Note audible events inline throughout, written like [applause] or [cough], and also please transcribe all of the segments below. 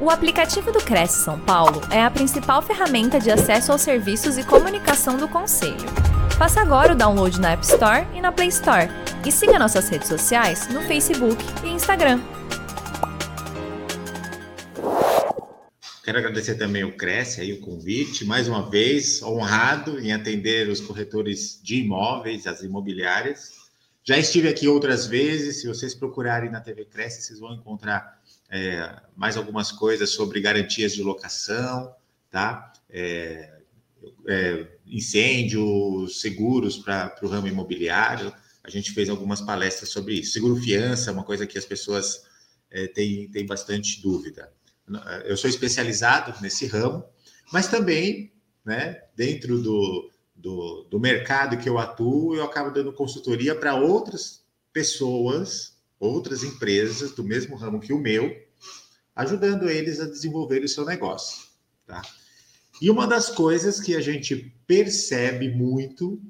O aplicativo do Cresce São Paulo é a principal ferramenta de acesso aos serviços e comunicação do Conselho. Faça agora o download na App Store e na Play Store. E siga nossas redes sociais no Facebook e Instagram. Quero agradecer também o Cresce aí o convite, mais uma vez, honrado em atender os corretores de imóveis, as imobiliárias. Já estive aqui outras vezes, se vocês procurarem na TV Cresce, vocês vão encontrar é, mais algumas coisas sobre garantias de locação, tá? É, é, incêndios, seguros para o ramo imobiliário. A gente fez algumas palestras sobre isso. Seguro fiança, uma coisa que as pessoas é, têm, têm bastante dúvida. Eu sou especializado nesse ramo, mas também, né, dentro do, do, do mercado que eu atuo, eu acabo dando consultoria para outras pessoas outras empresas do mesmo ramo que o meu, ajudando eles a desenvolver o seu negócio, tá? E uma das coisas que a gente percebe muito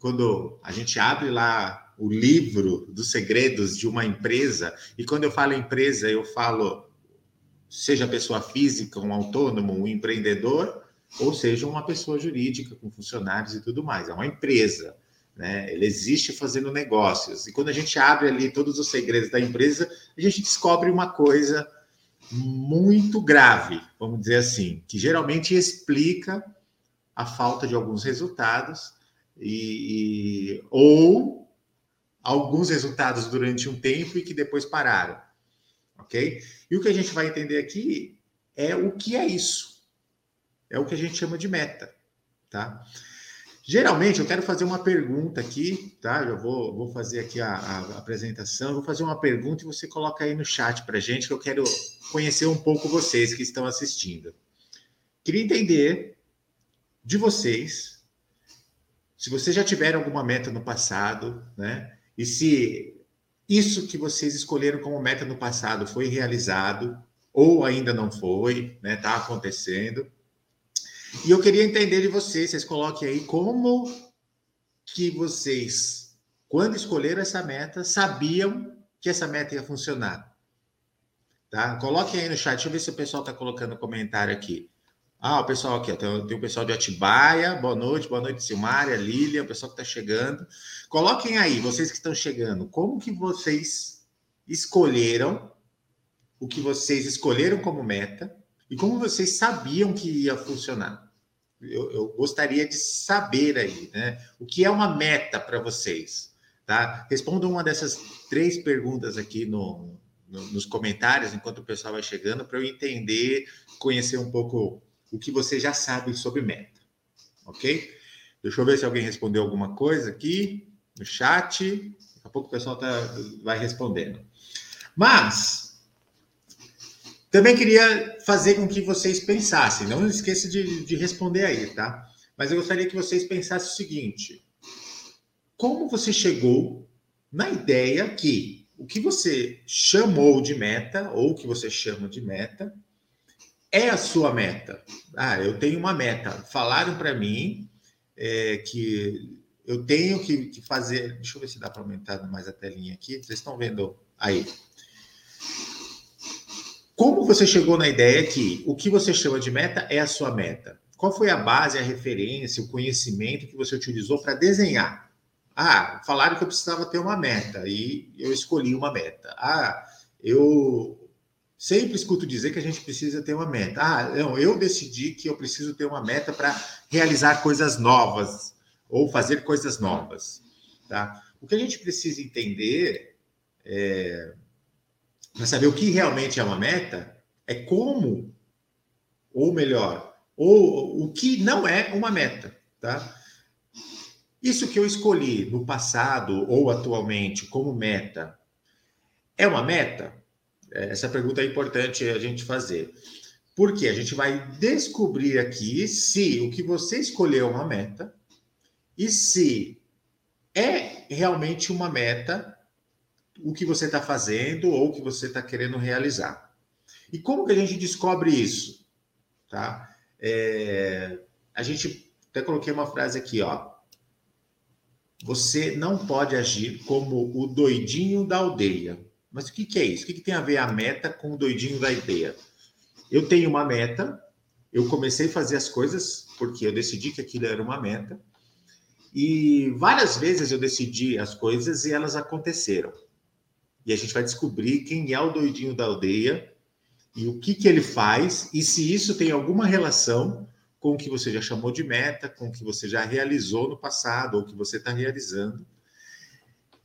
quando a gente abre lá o livro dos segredos de uma empresa, e quando eu falo empresa, eu falo seja pessoa física, um autônomo, um empreendedor, ou seja uma pessoa jurídica com funcionários e tudo mais. É uma empresa né? Ele existe fazendo negócios. E quando a gente abre ali todos os segredos da empresa, a gente descobre uma coisa muito grave, vamos dizer assim, que geralmente explica a falta de alguns resultados e, e ou alguns resultados durante um tempo e que depois pararam, ok? E o que a gente vai entender aqui é o que é isso. É o que a gente chama de meta, tá? Geralmente, eu quero fazer uma pergunta aqui, tá? Eu vou, vou fazer aqui a, a apresentação, vou fazer uma pergunta e você coloca aí no chat para gente, que eu quero conhecer um pouco vocês que estão assistindo. Queria entender de vocês, se vocês já tiveram alguma meta no passado, né? E se isso que vocês escolheram como meta no passado foi realizado ou ainda não foi, né? Tá acontecendo. E eu queria entender de vocês, vocês coloquem aí como que vocês, quando escolheram essa meta, sabiam que essa meta ia funcionar. Tá? Coloquem aí no chat, deixa eu ver se o pessoal está colocando comentário aqui. Ah, o pessoal aqui, ó, tem, tem o pessoal de Atibaia, boa noite, boa noite, Silmária, Lília, o pessoal que está chegando. Coloquem aí, vocês que estão chegando, como que vocês escolheram o que vocês escolheram como meta e como vocês sabiam que ia funcionar? Eu, eu gostaria de saber aí, né? O que é uma meta para vocês? Tá? Respondam uma dessas três perguntas aqui no, no, nos comentários, enquanto o pessoal vai chegando, para eu entender, conhecer um pouco o que vocês já sabem sobre meta. Ok? Deixa eu ver se alguém respondeu alguma coisa aqui no chat. Daqui a pouco o pessoal tá, vai respondendo. Mas também queria fazer com que vocês pensassem, não esqueça de, de responder aí, tá? Mas eu gostaria que vocês pensassem o seguinte: como você chegou na ideia que o que você chamou de meta, ou o que você chama de meta, é a sua meta? Ah, eu tenho uma meta. Falaram para mim é, que eu tenho que, que, fazer. Deixa eu ver se dá para aumentar mais a telinha aqui. Vocês estão vendo aí? Como você chegou na ideia que o que você chama de meta é a sua meta? Qual foi a base, a referência, o conhecimento que você utilizou para desenhar? Ah, falaram que eu precisava ter uma meta e eu escolhi uma meta. Ah, eu sempre escuto dizer que a gente precisa ter uma meta. Ah, não, eu decidi que eu preciso ter uma meta para realizar coisas novas ou fazer coisas novas, tá? O que a gente precisa entender é para saber o que realmente é uma meta, é como, ou melhor, ou o que não é uma meta, tá? Isso que eu escolhi no passado ou atualmente como meta, é uma meta? É, essa pergunta é importante a gente fazer. Porque a gente vai descobrir aqui se o que você escolheu é uma meta e se é realmente uma meta o que você está fazendo ou o que você está querendo realizar. E como que a gente descobre isso? Tá? É, a gente até coloquei uma frase aqui, ó. Você não pode agir como o doidinho da aldeia. Mas o que, que é isso? O que, que tem a ver a meta com o doidinho da aldeia? eu tenho uma meta, eu comecei a fazer as coisas porque eu decidi que aquilo era uma meta, e várias vezes eu decidi as coisas e elas aconteceram. E a gente vai descobrir quem é o doidinho da aldeia e o que, que ele faz e se isso tem alguma relação com o que você já chamou de meta, com o que você já realizou no passado ou que você está realizando.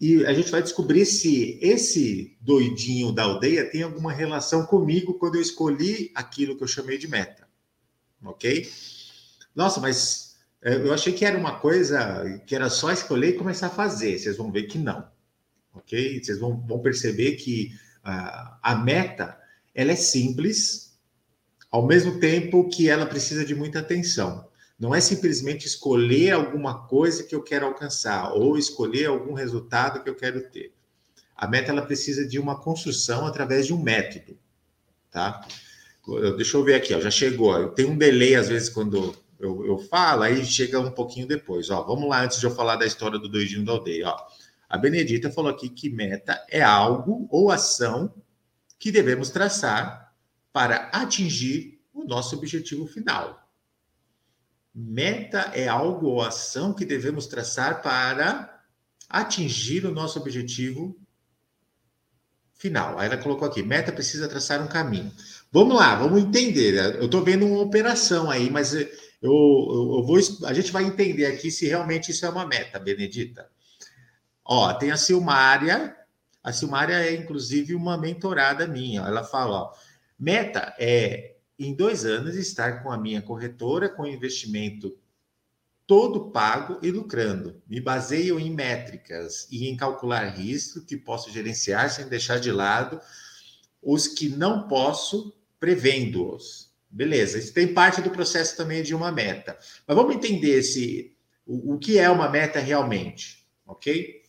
E a gente vai descobrir se esse doidinho da aldeia tem alguma relação comigo quando eu escolhi aquilo que eu chamei de meta. Ok? Nossa, mas é, eu achei que era uma coisa que era só escolher e começar a fazer. Vocês vão ver que não. Ok? Vocês vão, perceber que a meta ela é simples, ao mesmo tempo que ela precisa de muita atenção. Não é simplesmente escolher alguma coisa que eu quero alcançar ou escolher algum resultado que eu quero ter. A meta ela precisa de uma construção através de um método, tá? Deixa eu ver aqui, ó, já chegou. Tem um delay às vezes quando eu, eu falo, aí chega um pouquinho depois. Ó, vamos lá antes de eu falar da história do doidinho da aldeia. Ó. A Benedita falou aqui que meta é algo ou ação que devemos traçar para atingir o nosso objetivo final. Meta é algo ou ação que devemos traçar para atingir o nosso objetivo final. Aí ela colocou aqui: meta precisa traçar um caminho. Vamos lá, vamos entender. Eu estou vendo uma operação aí, mas eu, eu, eu, vou. A gente vai entender aqui se realmente isso é uma meta, Benedita. Ó, tem a Silmária. A Silmária é, inclusive, uma mentorada minha. Ela fala: ó, meta é em dois anos estar com a minha corretora com investimento todo pago e lucrando. Me baseio em métricas e em calcular risco que posso gerenciar sem deixar de lado os que não posso, prevendo-os. Beleza, isso tem parte do processo também de uma meta. Mas vamos entender se, o, o que é uma meta realmente, ok?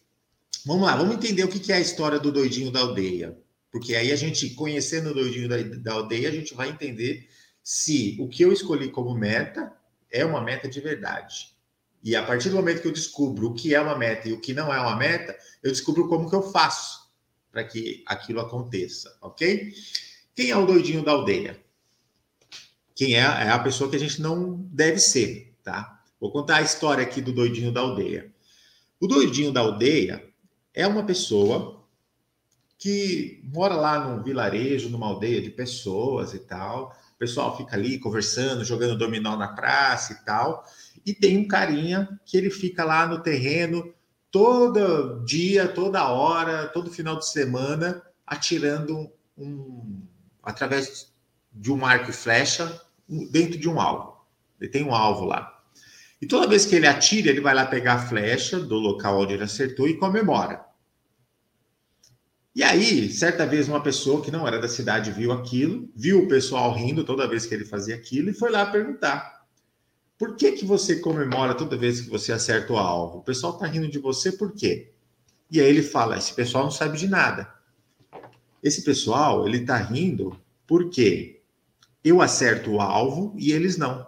Vamos lá, vamos entender o que é a história do doidinho da aldeia. Porque aí a gente, conhecendo o doidinho da, da aldeia, a gente vai entender se o que eu escolhi como meta é uma meta de verdade. E a partir do momento que eu descubro o que é uma meta e o que não é uma meta, eu descubro como que eu faço para que aquilo aconteça, ok? Quem é o doidinho da aldeia? Quem é, é a pessoa que a gente não deve ser, tá? Vou contar a história aqui do doidinho da aldeia. O doidinho da aldeia é uma pessoa que mora lá num vilarejo, numa aldeia de pessoas e tal. O pessoal fica ali conversando, jogando dominó na praça e tal. E tem um carinha que ele fica lá no terreno todo dia, toda hora, todo final de semana, atirando um, através de um arco e flecha dentro de um alvo. Ele tem um alvo lá. E toda vez que ele atira, ele vai lá pegar a flecha do local onde ele acertou e comemora. E aí, certa vez, uma pessoa que não era da cidade viu aquilo, viu o pessoal rindo toda vez que ele fazia aquilo e foi lá perguntar: por que, que você comemora toda vez que você acerta o alvo? O pessoal está rindo de você por quê? E aí ele fala: esse pessoal não sabe de nada. Esse pessoal, ele está rindo porque eu acerto o alvo e eles não.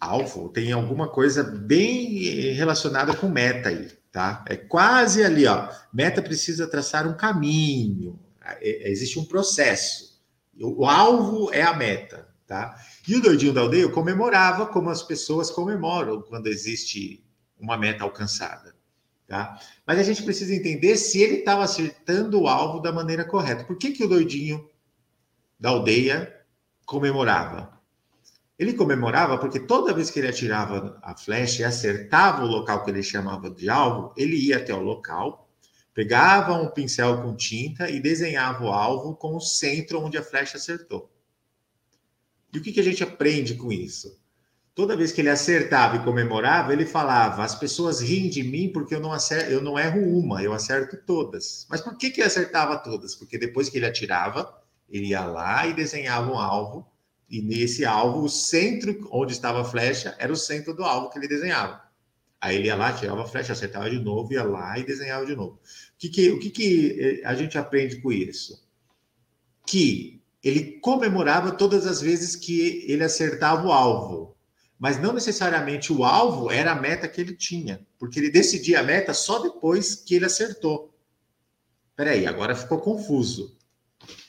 Alvo tem alguma coisa bem relacionada com meta aí tá? É quase ali, ó. Meta precisa traçar um caminho, é, é, existe um processo. O, o alvo é a meta, tá? E o doidinho da aldeia comemorava como as pessoas comemoram quando existe uma meta alcançada, tá? Mas a gente precisa entender se ele estava acertando o alvo da maneira correta. Por que, que o doidinho da aldeia comemorava? Ele comemorava porque toda vez que ele atirava a flecha e acertava o local que ele chamava de alvo, ele ia até o local, pegava um pincel com tinta e desenhava o alvo com o centro onde a flecha acertou. E o que, que a gente aprende com isso? Toda vez que ele acertava e comemorava, ele falava: as pessoas riem de mim porque eu não, acerto, eu não erro uma, eu acerto todas. Mas por que, que ele acertava todas? Porque depois que ele atirava, ele ia lá e desenhava um alvo e nesse alvo, o centro onde estava a flecha era o centro do alvo que ele desenhava. Aí ele ia lá, tirava a flecha, acertava de novo, ia lá e desenhava de novo. O que, que, o que, que eh, a gente aprende com isso? Que ele comemorava todas as vezes que ele acertava o alvo, mas não necessariamente o alvo era a meta que ele tinha, porque ele decidia a meta só depois que ele acertou. Peraí, agora ficou confuso.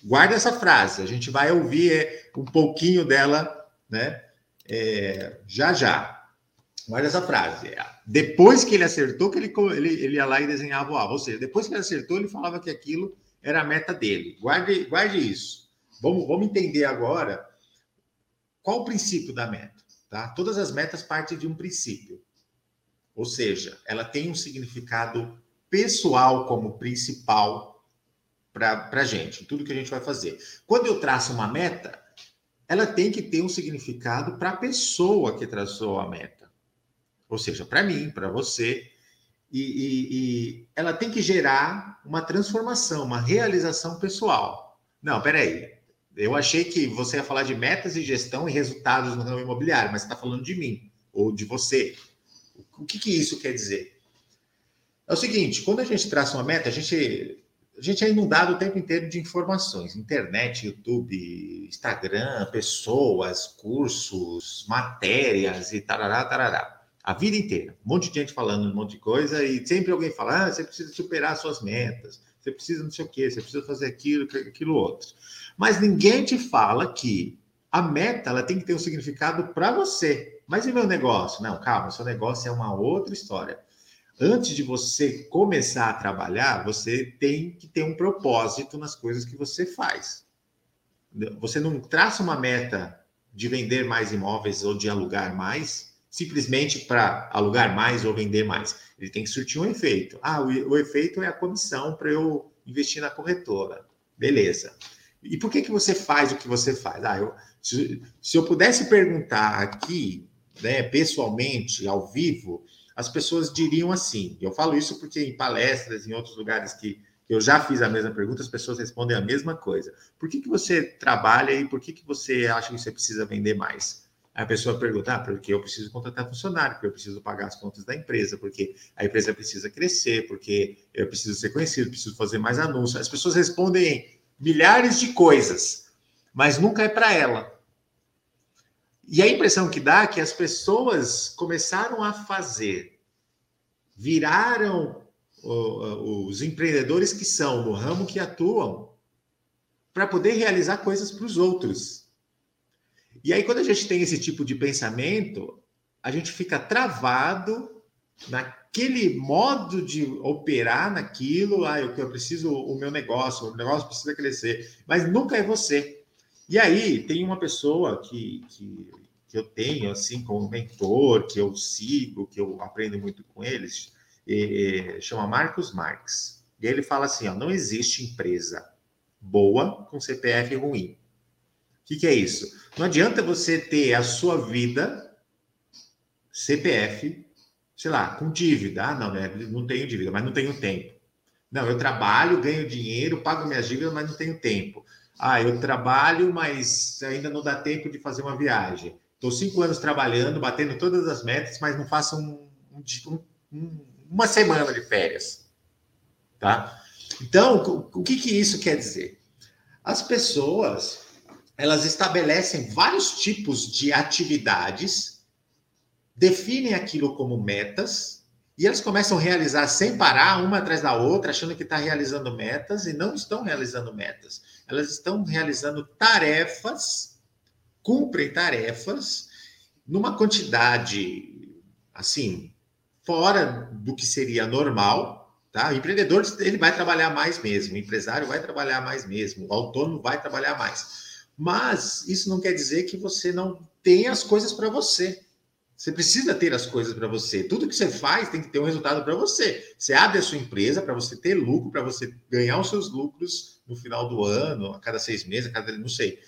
Guarda essa frase, a gente vai ouvir é, um pouquinho dela, né? É, já já. Guarda essa frase. Depois que ele acertou, que ele, ele, ele ia lá e desenhava o alvo. Ou seja, depois que ele acertou, ele falava que aquilo era a meta dele. Guarde, guarde isso. Vamos, vamos entender agora qual o princípio da meta. Tá? Todas as metas partem de um princípio. Ou seja, ela tem um significado pessoal como principal para a gente, tudo que a gente vai fazer. Quando eu traço uma meta, ela tem que ter um significado para a pessoa que traçou a meta. Ou seja, para mim, para você. E, e, e, ela tem que gerar uma transformação, uma realização pessoal. Não, peraí. Eu achei que você ia falar de metas e gestão e resultados no ramo imobiliário, mas está falando de mim ou de você. O que, que isso quer dizer? É o seguinte: quando a gente traça uma meta, a gente a gente é inundado o tempo inteiro de informações: internet, YouTube, Instagram, pessoas, cursos, matérias e tarará, tarará. A vida inteira. Um monte de gente falando um monte de coisa e sempre alguém fala: ah, você precisa superar suas metas, você precisa não sei o quê, você precisa fazer aquilo, aquilo outro. Mas ninguém te fala que a meta ela tem que ter um significado para você. Mas e meu negócio? Não, calma, seu negócio é uma outra história antes de você começar a trabalhar, você tem que ter um propósito nas coisas que você faz. Você não traça uma meta de vender mais imóveis ou de alugar mais, simplesmente para alugar mais ou vender mais. Ele tem que surtir um efeito. Ah, o, o efeito é a comissão para eu investir na corretora. Beleza. E por que, que você faz o que você faz? Ah, eu, se, se eu pudesse perguntar aqui, né, pessoalmente, ao vivo, as pessoas diriam assim. Eu falo isso porque em palestras, em outros lugares que eu já fiz a mesma pergunta, as pessoas respondem a mesma coisa. Por que, que você trabalha e por que, que você acha que você precisa vender mais? Aí a pessoa pergunta, ah, porque eu preciso contratar funcionário, porque eu preciso pagar as contas da empresa, porque a empresa precisa crescer, porque eu preciso ser conhecido, preciso fazer mais anúncios. As pessoas respondem milhares de coisas, mas nunca é para ela. E a impressão que dá é que as pessoas começaram a fazer, viraram os empreendedores que são no ramo que atuam para poder realizar coisas para os outros. E aí, quando a gente tem esse tipo de pensamento, a gente fica travado naquele modo de operar naquilo. Ah, eu, eu preciso, o meu negócio, o negócio precisa crescer, mas nunca é você. E aí tem uma pessoa que, que, que eu tenho, assim, como mentor, que eu sigo, que eu aprendo muito com eles, é, chama Marcos Marx. E ele fala assim: ó, não existe empresa boa com CPF ruim. O que, que é isso? Não adianta você ter a sua vida CPF, sei lá, com dívida. Ah, não, né? não tenho dívida, mas não tenho tempo. Não, eu trabalho, ganho dinheiro, pago minhas dívidas, mas não tenho tempo. Ah, eu trabalho, mas ainda não dá tempo de fazer uma viagem. Estou cinco anos trabalhando, batendo todas as metas, mas não faço um, um, um, uma semana de férias. Tá? Então, o que, que isso quer dizer? As pessoas elas estabelecem vários tipos de atividades, definem aquilo como metas, e elas começam a realizar sem parar, uma atrás da outra, achando que está realizando metas e não estão realizando metas. Elas estão realizando tarefas, cumprem tarefas numa quantidade assim fora do que seria normal, tá? O empreendedor ele vai trabalhar mais mesmo, o empresário vai trabalhar mais mesmo, o autônomo vai trabalhar mais. Mas isso não quer dizer que você não tem as coisas para você. Você precisa ter as coisas para você. Tudo que você faz tem que ter um resultado para você. Você abre a sua empresa para você ter lucro, para você ganhar os seus lucros no final do ano, a cada seis meses, a cada não sei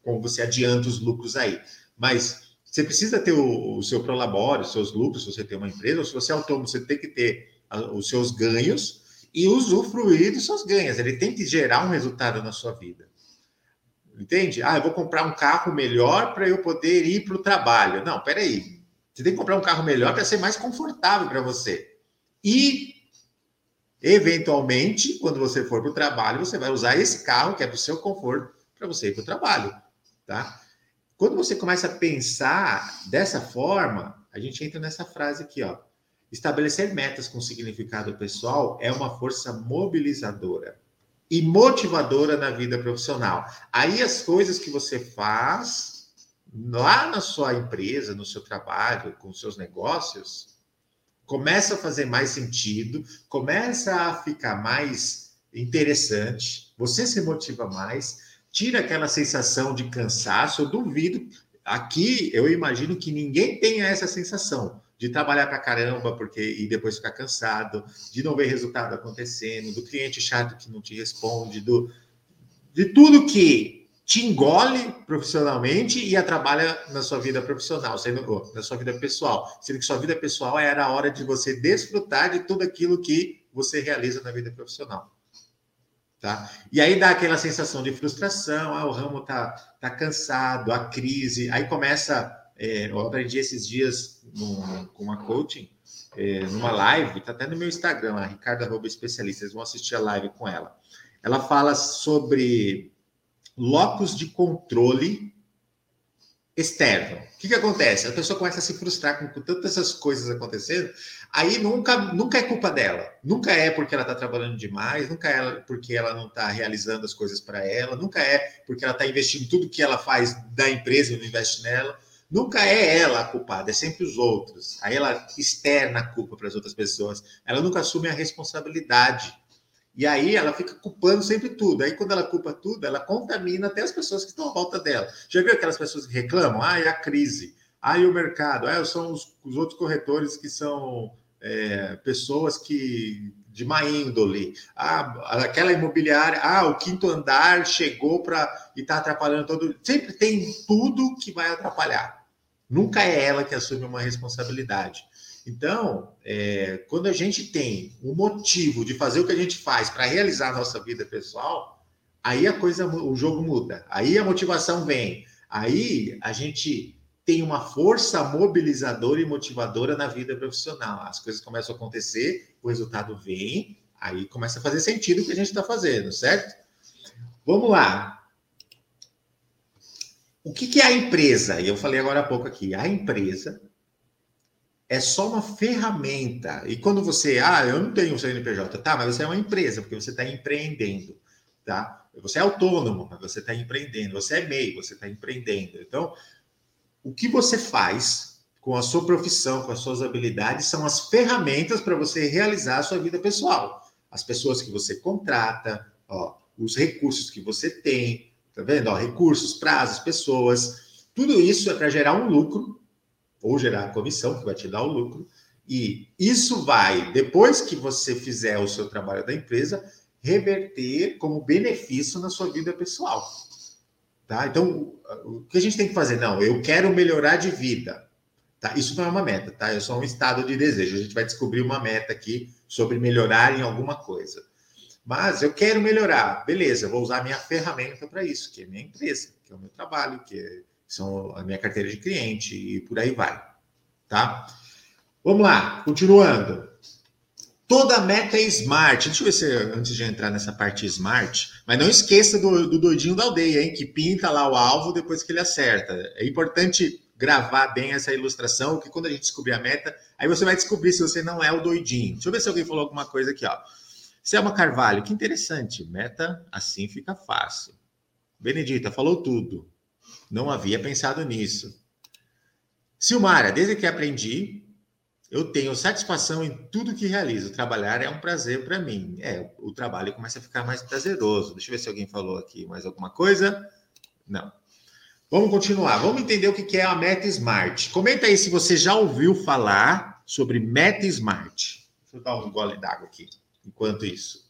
como você adianta os lucros aí. Mas você precisa ter o, o seu prolabore, os seus lucros, se você tem uma empresa, ou se você é autônomo, você tem que ter a, os seus ganhos e usufruir dos seus ganhos. Ele tem que gerar um resultado na sua vida. Entende? Ah, eu vou comprar um carro melhor para eu poder ir para o trabalho. Não, peraí. Você tem que comprar um carro melhor para ser mais confortável para você. E, eventualmente, quando você for para o trabalho, você vai usar esse carro, que é para o seu conforto, para você ir para o trabalho. Tá? Quando você começa a pensar dessa forma, a gente entra nessa frase aqui, ó. Estabelecer metas com significado pessoal é uma força mobilizadora. e motivadora na vida profissional. Aí as coisas que você faz lá na sua empresa, no seu trabalho, com seus negócios, começa a fazer mais sentido, começa a ficar mais interessante, você se motiva mais, tira aquela sensação de cansaço. Eu duvido, aqui eu imagino que ninguém tenha essa sensação de trabalhar para caramba porque e depois ficar cansado, de não ver resultado acontecendo, do cliente chato que não te responde, do de tudo que te engole profissionalmente e atrapalha na sua vida profissional, sendo na sua vida pessoal, sendo que sua vida pessoal era a hora de você desfrutar de tudo aquilo que você realiza na vida profissional. Tá? E aí dá aquela sensação de frustração, ah, o ramo tá, tá cansado, a crise, aí começa é, eu aprendi esses dias no, com uma coaching, é, numa live, tá até no meu Instagram, a Ricardo Arroba Especialista, vocês vão assistir a live com ela. Ela fala sobre locus de controle externo. O que, que acontece? A pessoa começa a se frustrar com, tantas essas coisas acontecendo, aí nunca, nunca é culpa dela. Nunca é porque ela está trabalhando demais, nunca é porque ela não está realizando as coisas para ela, nunca é porque ela está investindo tudo que ela faz da empresa e não investe nela Nunca é ela a culpada, é sempre os outros. Aí ela externa a culpa para as outras pessoas. Ela nunca assume a responsabilidade. E aí ela fica culpando sempre tudo. Aí quando ela culpa tudo, ela contamina até as pessoas que estão à volta dela. Já viu aquelas pessoas que reclamam? Ah, é a crise. Ah, e o mercado. Ah, são os, os outros corretores que são é, pessoas que de má índole. Ah, aquela imobiliária, ah, o quinto andar chegou para e está atrapalhando todo. Sempre tem tudo que vai atrapalhar. Nunca é ela que assume uma responsabilidade. Então, é, quando a gente tem um motivo de fazer o que a gente faz para realizar a nossa vida pessoal, aí a coisa, o jogo muda. Aí a motivação vem. Aí a gente tem uma força mobilizadora e motivadora na vida profissional. As coisas começam a acontecer, o resultado vem, aí começa a fazer sentido o que a gente está fazendo, certo? Vamos lá. O que, que é a empresa? Eu falei agora há pouco aqui. A empresa é só uma ferramenta. E quando você, ah, eu não tenho um CNPJ, tá, mas você é uma empresa, porque você está empreendendo, tá? Você é autônomo, mas você está empreendendo. Você é MEI, você está empreendendo. Então, o que você faz com a sua profissão, com as suas habilidades, são as ferramentas para você realizar a sua vida pessoal. As pessoas que você contrata, ó, os recursos que você tem, Tá vendo? Ó, recursos, prazos, pessoas. Tudo isso é para gerar um lucro, ou gerar comissão, que vai te dar o lucro. E isso vai, depois que você fizer o seu trabalho da empresa, reverter como benefício na sua vida pessoal. Tá? Então, o que a gente tem que fazer? Não, eu quero melhorar de vida. Tá? Isso não é uma meta, tá? É só um estado de desejo. A gente vai descobrir uma meta aqui sobre melhorar em alguma coisa. Mas eu quero melhorar. Beleza, vou usar minha ferramenta para isso, que é minha empresa, que é o meu trabalho, que é, são a minha carteira de cliente e por aí vai. Tá? Vamos lá, continuando. Toda meta é smart. Deixa eu ver se antes de entrar nessa parte smart, mas não esqueça do, do doidinho da aldeia, hein? Que pinta lá o alvo depois que ele acerta. É importante gravar bem essa ilustração, que quando a gente descobrir a meta, aí você vai descobrir se você não é o doidinho. Deixa eu ver se alguém falou alguma coisa aqui, ó. Selma Carvalho, que interessante. Meta assim fica fácil. Benedita, falou tudo. Não havia pensado nisso. Silmara, desde que aprendi, eu tenho satisfação em tudo que realizo. Trabalhar é um prazer para mim. É, o trabalho começa a ficar mais prazeroso. Deixa eu ver se alguém falou aqui mais alguma coisa. Não. Vamos continuar. Vamos entender o que é a Meta Smart. Comenta aí se você já ouviu falar sobre Meta Smart. Deixa eu dar um gole d'água aqui enquanto isso.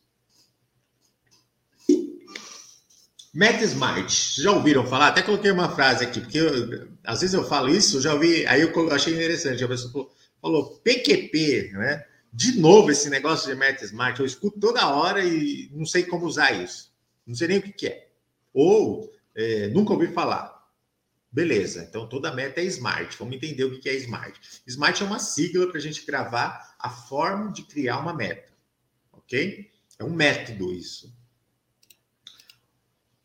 Meta Smart, já ouviram falar? Até coloquei uma frase aqui, porque eu, às vezes eu falo isso, já ouvi, aí eu achei interessante. A pessoa falou, falou PQP, né? De novo esse negócio de Meta Smart, eu escuto toda hora e não sei como usar isso. Não sei nem o que, que é. Ou é, nunca ouvi falar. Beleza, então toda meta é smart. Vamos entender o que é smart. Smart é uma sigla para a gente gravar a forma de criar uma meta ok? É um método isso.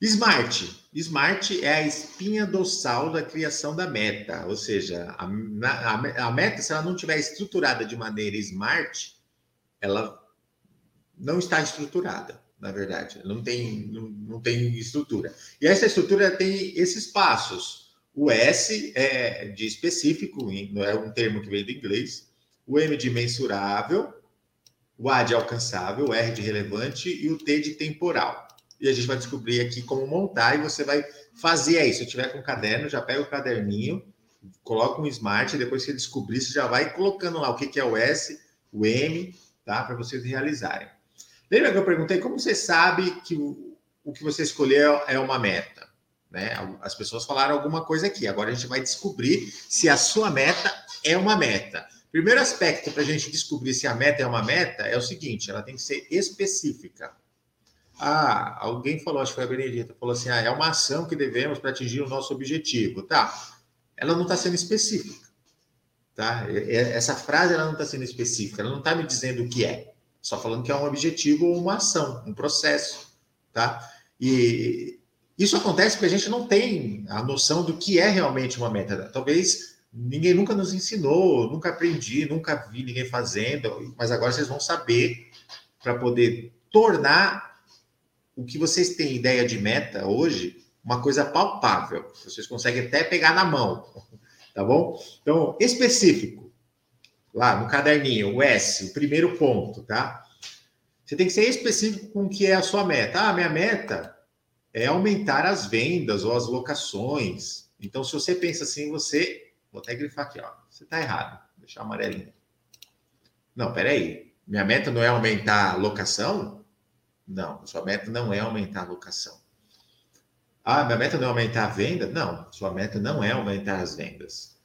Smart. Smart é a espinha dorsal da criação da meta, ou seja, a, a, a meta, se ela não estiver estruturada de maneira smart, ela não está estruturada. na verdade. Não tem, não, não tem estrutura. E essa estrutura tem esses passos. O S é de específico, não é um termo que vem do inglês. O M de mensurável, o A de alcançável, o R de relevante e o T de temporal. E a gente vai descobrir aqui como montar e você vai fazer aí. Se eu tiver com caderno, já pega o caderninho, coloca um smart, e depois que você descobrir, você já vai colocando lá o que, que é o S, o M, tá? Para vocês realizarem. Lembra que eu perguntei como você sabe que o, o que você escolheu é uma meta? Né? As pessoas falaram alguma coisa aqui. Agora a gente vai descobrir se a sua meta é uma meta. Primeiro aspecto para a gente descobrir se a meta é uma meta é o seguinte: ela tem que ser específica. Ah, alguém falou, acho que foi a Benedita, falou assim: ah, é uma ação que devemos para atingir o nosso objetivo. Tá. Ela não está sendo específica. Tá? Essa frase ela não está sendo específica, ela não está me dizendo o que é. Só falando que é um objetivo ou uma ação, um processo. Tá? E isso acontece porque a gente não tem a noção do que é realmente uma meta. Talvez ninguém nunca nos ensinou, nunca aprendi, nunca vi ninguém fazendo, mas agora vocês vão saber para poder tornar o que vocês têm ideia de meta hoje, uma coisa palpável. Vocês conseguem até pegar na mão, tá bom? Então, específico, lá no caderninho, o S, o primeiro ponto, tá? Você tem que ser específico com o que é a sua meta. Ah, minha meta é aumentar as vendas ou as locações. Então, se você pensa assim, você. Vou até grifar aqui, ó. Você está errado. Vou deixar amarelinho. Não, peraí. Minha meta não é aumentar a locação? Não, sua meta não é aumentar a locação. Ah, minha meta não é aumentar a venda? Não, sua meta não é aumentar as vendas.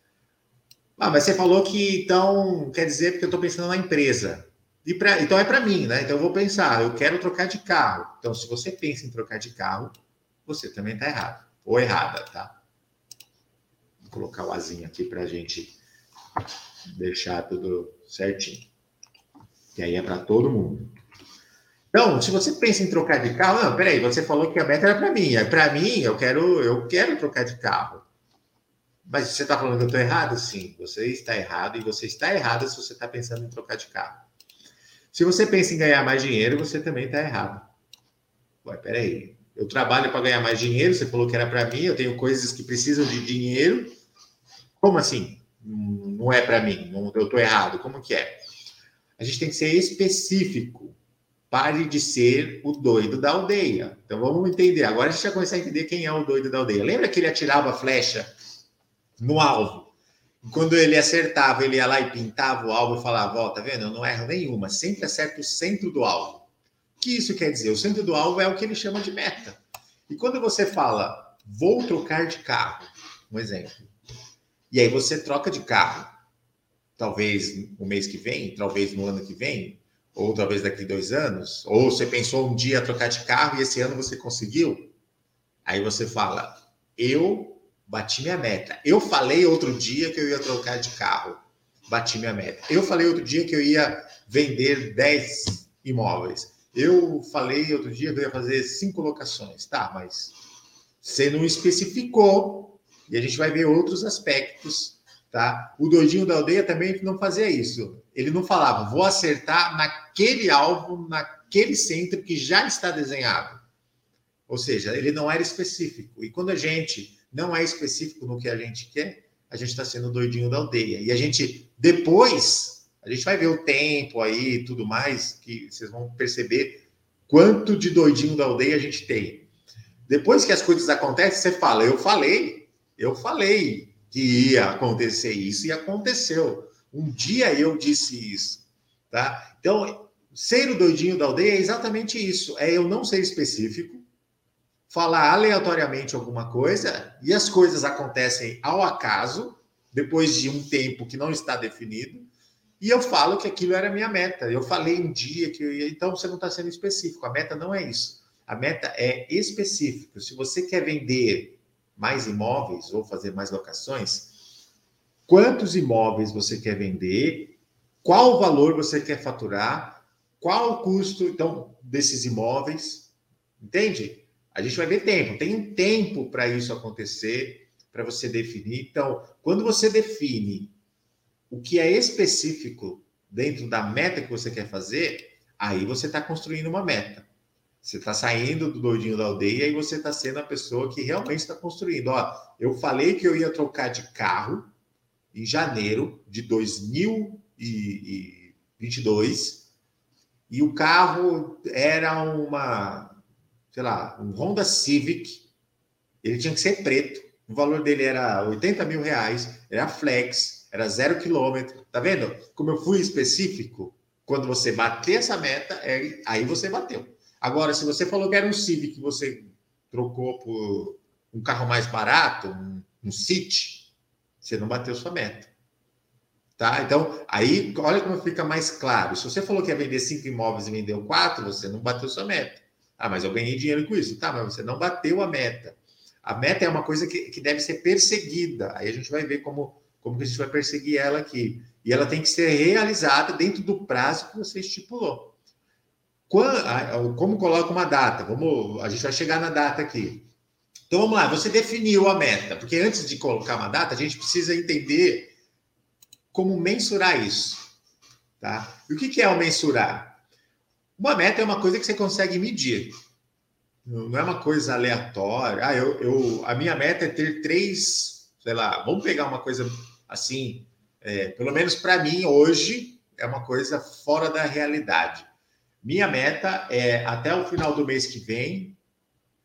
Ah, mas você falou que então quer dizer porque eu estou pensando na empresa. Pra, então é para mim, né? Então eu vou pensar, eu quero trocar de carro. Então, se você pensa em trocar de carro, você também está errado. Ou errada, tá? Vou colocar o azinho aqui para a gente deixar tudo certinho. Que aí é para todo mundo. Então, se você pensa em trocar de carro, não, peraí, você falou que a meta era para mim. É para mim, eu quero, eu quero trocar de carro. Mas você está falando que eu estou errado? Sim, você está errado e você está errado se você está pensando em trocar de carro. Se você pensa em ganhar mais dinheiro, você também está errado. Ué, peraí, eu trabalho para ganhar mais dinheiro, você falou que era para mim, eu tenho coisas que precisam de dinheiro. Como assim? Não é para mim, eu estou errado. Como que é? A gente tem que ser específico. Pare de ser o doido da aldeia. Então vamos entender. Agora a gente já começa a entender quem é o doido da aldeia. Lembra que ele atirava a flecha no alvo? Quando ele acertava, ele ia lá e pintava o alvo e falava: Ó, oh, tá vendo? Eu não erro nenhuma, sempre acerto o centro do alvo. O que isso quer dizer? O centro do alvo é o que ele chama de meta. E quando você fala, vou trocar de carro, um exemplo, e aí você troca de carro, talvez no mês que vem, talvez no ano que vem, ou talvez daqui dois anos, ou você pensou um dia trocar de carro e esse ano você conseguiu, aí você fala: eu bati minha meta. Eu falei outro dia que eu ia trocar de carro, bati minha meta. Eu falei outro dia que eu ia vender 10 imóveis. Eu falei outro dia que eu ia fazer cinco locações, tá? Mas você não especificou e a gente vai ver outros aspectos Tá? O doidinho da aldeia também não fazia isso. Ele não falava, vou acertar naquele alvo, naquele centro que já está desenhado. Ou seja, ele não era específico. E quando a gente não é específico no que a gente quer, a gente está sendo doidinho da aldeia. E a gente, depois, a gente vai ver o tempo aí e tudo mais, que vocês vão perceber quanto de doidinho da aldeia a gente tem. Depois que as coisas acontecem, você fala, eu falei, eu falei, que ia acontecer isso e aconteceu. Um dia eu disse isso, tá? Então, ser o doidinho da aldeia é exatamente isso, é eu não ser específico, falar aleatoriamente alguma coisa e as coisas acontecem ao acaso, depois de um tempo que não está definido, e eu falo que aquilo era minha meta. Eu falei um dia que eu ia, então você não está sendo específico. A meta não é isso. A meta é específica. Se você quer vender mais imóveis ou fazer mais locações, quantos imóveis você quer vender, qual valor você quer faturar, qual o custo então desses imóveis, entende? A gente vai ver tempo, tem um tempo para isso acontecer, para você definir. Então, quando você define o que é específico dentro da meta que você quer fazer, aí você está construindo uma meta. Você está saindo do doidinho da aldeia e você está sendo a pessoa que realmente está construindo. Ó, eu falei que eu ia trocar de carro em janeiro de 2022 e o carro era uma, sei lá, um Honda Civic. Ele tinha que ser preto. O valor dele era 80 mil reais, era flex, era zero quilômetro. Tá vendo? Como eu fui específico, quando você bater essa meta, é, aí você bateu. Agora, se você falou que era um Civic você trocou por um carro mais barato, um, um City, você não bateu sua meta. Tá? Então, aí, olha como fica mais claro. Se você falou que ia vender cinco imóveis e vendeu quatro, você não bateu sua meta. Ah, mas eu ganhei dinheiro com isso. Tá, mas você não bateu a meta. A meta é uma coisa que, que deve ser perseguida. Aí a gente vai ver como, como que a gente vai perseguir ela aqui. E ela tem que ser realizada dentro do prazo que você estipulou. Quando, como coloca uma data? Vamos, a gente vai chegar na data aqui. Então vamos lá, você definiu a meta, porque antes de colocar uma data, a gente precisa entender como mensurar isso. Tá? E o que é o mensurar? Uma meta é uma coisa que você consegue medir. Não é uma coisa aleatória. Ah, eu, eu, a minha meta é ter três, sei lá, vamos pegar uma coisa assim, é, pelo menos para mim hoje é uma coisa fora da realidade. Minha meta é, até o final do mês que vem,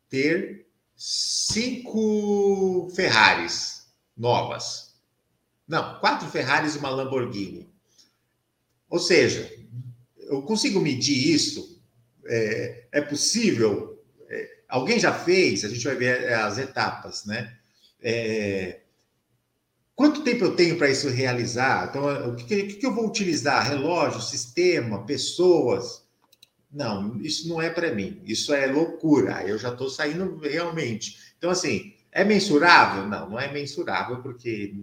ter cinco Ferraris novas. Não, quatro Ferraris e uma Lamborghini. Ou seja, eu consigo medir isso? É, é possível? É, alguém já fez? A gente vai ver as etapas, né? É, quanto tempo eu tenho para isso realizar? Então, o que, que, que eu vou utilizar? Relógio, sistema, pessoas? Não, isso não é para mim. Isso é loucura. Eu já estou saindo realmente. Então, assim, é mensurável? Não, não é mensurável, porque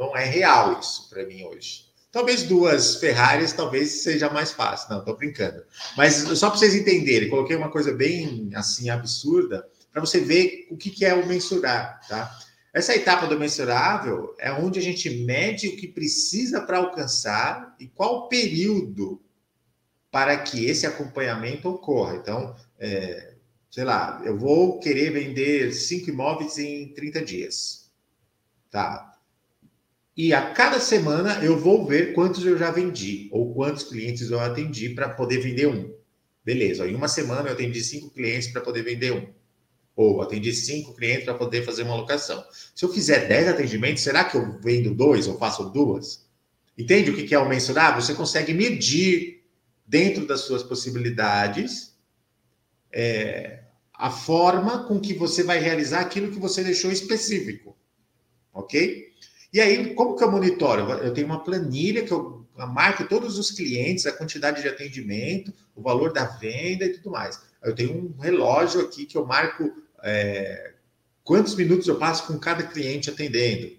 não é real isso para mim hoje. Talvez duas Ferraris, talvez seja mais fácil. Não, estou brincando. Mas só para vocês entenderem, coloquei uma coisa bem assim absurda para você ver o que, que é o mensurar, tá? Essa etapa do mensurável é onde a gente mede o que precisa para alcançar e qual período para que esse acompanhamento ocorra. Então, é, sei lá, eu vou querer vender cinco imóveis em 30 dias. Tá. E a cada semana eu vou ver quantos eu já vendi, ou quantos clientes eu atendi para poder vender um. Beleza, em uma semana eu atendi cinco clientes para poder vender um. Ou atendi cinco clientes para poder fazer uma locação. Se eu fizer dez atendimentos, será que eu vendo dois ou faço duas? Entende o que é o mensurável? Você consegue medir dentro das suas possibilidades, é, a forma com que você vai realizar aquilo que você deixou específico. Ok? E aí, como que eu monitoro? Eu tenho uma planilha que eu marco todos os clientes, a quantidade de atendimento, o valor da venda e tudo mais. Eu tenho um relógio aqui que eu marco é, quantos minutos eu passo com cada cliente atendendo.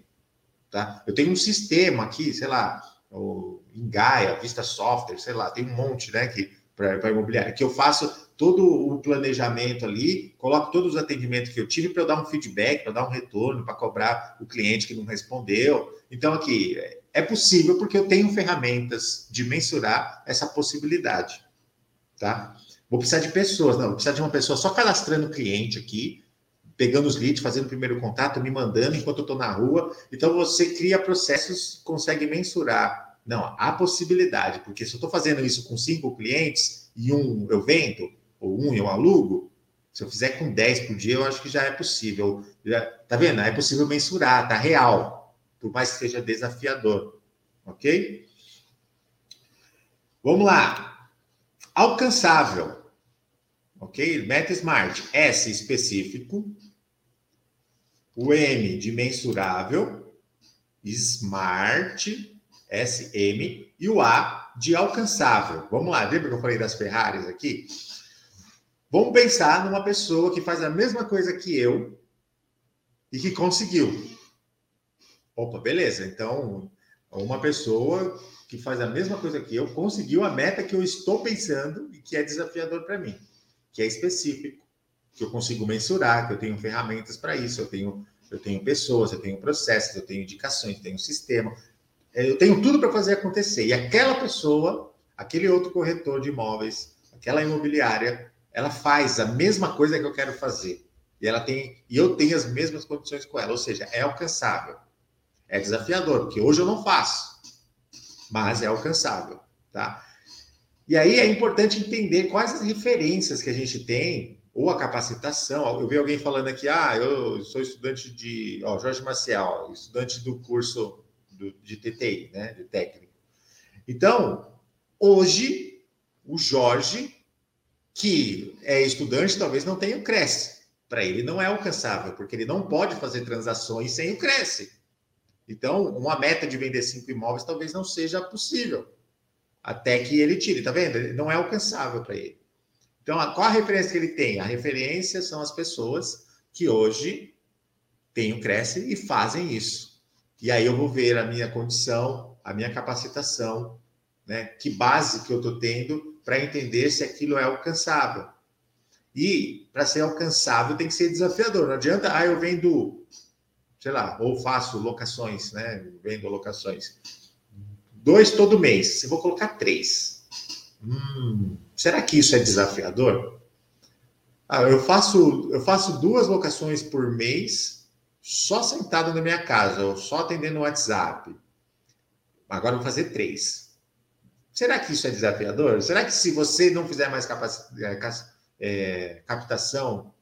Tá? Eu tenho um sistema aqui, sei lá, o em Gaia, Vista Software, sei lá, tem um monte, né, para imobiliária, que eu faço todo o planejamento ali, coloco todos os atendimentos que eu tive para eu dar um feedback, para dar um retorno, para cobrar o cliente que não respondeu. Então, aqui, é possível porque eu tenho ferramentas de mensurar essa possibilidade, tá? Vou precisar de pessoas, não, vou precisar de uma pessoa só cadastrando o cliente aqui, pegando os leads, fazendo o primeiro contato, me mandando enquanto eu estou na rua. Então, você cria processos, consegue mensurar não, há possibilidade, porque se eu estou fazendo isso com cinco clientes e um eu vendo, ou um eu alugo, se eu fizer com 10 por dia, eu acho que já é possível. Já, tá vendo? É possível mensurar, tá real, por mais que seja desafiador. Ok? Vamos lá. Alcançável. Ok? Meta Smart. S específico. O M de mensurável. Smart SM, e o A de alcançável. Vamos lá, lembra que eu falei das Ferraris aqui? Vamos pensar numa pessoa que faz a mesma coisa que eu e que conseguiu. Opa, beleza. Então, uma pessoa que faz a mesma coisa que eu conseguiu a meta que eu estou pensando e que é desafiador para mim, que é específico, que eu consigo mensurar, que eu tenho ferramentas para isso, eu tenho eu tenho pessoas, eu tenho processos, eu tenho indicações, eu tenho sistema, é, eu tenho tudo para fazer acontecer. E aquela pessoa, aquele outro corretor de imóveis, aquela imobiliária, ela faz a mesma coisa que eu quero fazer. E ela tem, e eu tenho as mesmas condições com ela, ou seja, é alcançável. É desafiador, porque hoje eu não faço, mas é alcançável, tá? E aí é importante entender quais as referências que a gente tem, ou a capacitação. Eu vi alguém falando aqui, ah, eu sou estudante de, ó, Jorge Maciel, estudante do curso do, de TTI, né, de técnico. Então, hoje, o Jorge, que é estudante, talvez não tenha o Cresce. Para ele não é alcançável, porque ele não pode fazer transações sem o Cresce. Então, uma meta de vender cinco imóveis talvez não seja possível, até que ele tire, tá vendo? Não é alcançável para ele. Então, qual a referência que ele tem? A referência são as pessoas que hoje têm o Cresce e fazem isso. E aí eu vou ver a minha condição, a minha capacitação, né? Que base que eu estou tendo para entender se aquilo é alcançável. E para ser alcançável tem que ser desafiador. Não adianta, ah, eu vendo sei lá, ou faço locações, né? Vendo locações. Dois todo mês. Eu vou colocar três. Hum, será que isso é desafiador? Ah, eu faço, eu faço duas locações por mês, só sentado na minha casa, ou só atendendo o WhatsApp. Agora eu vou fazer três. Será que isso é desafiador? Será que se você não fizer mais é, é, captação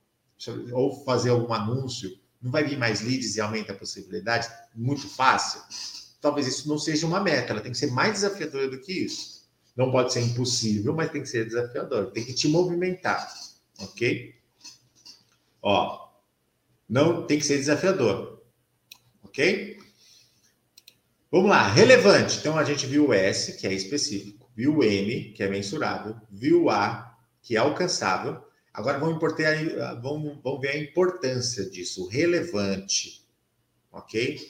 ou fazer algum anúncio, não vai vir mais leads e aumenta a possibilidade muito fácil? Talvez isso não seja uma meta, ela tem que ser mais desafiadora do que isso. Não pode ser impossível, mas tem que ser desafiador, tem que te movimentar, ok? Ó, não tem que ser desafiador, ok? Vamos lá, relevante. Então a gente viu o S, que é específico, viu o M, que é mensurável, viu o A, que é alcançável, Agora vamos, importar, vamos, vamos ver a importância disso, relevante. Ok?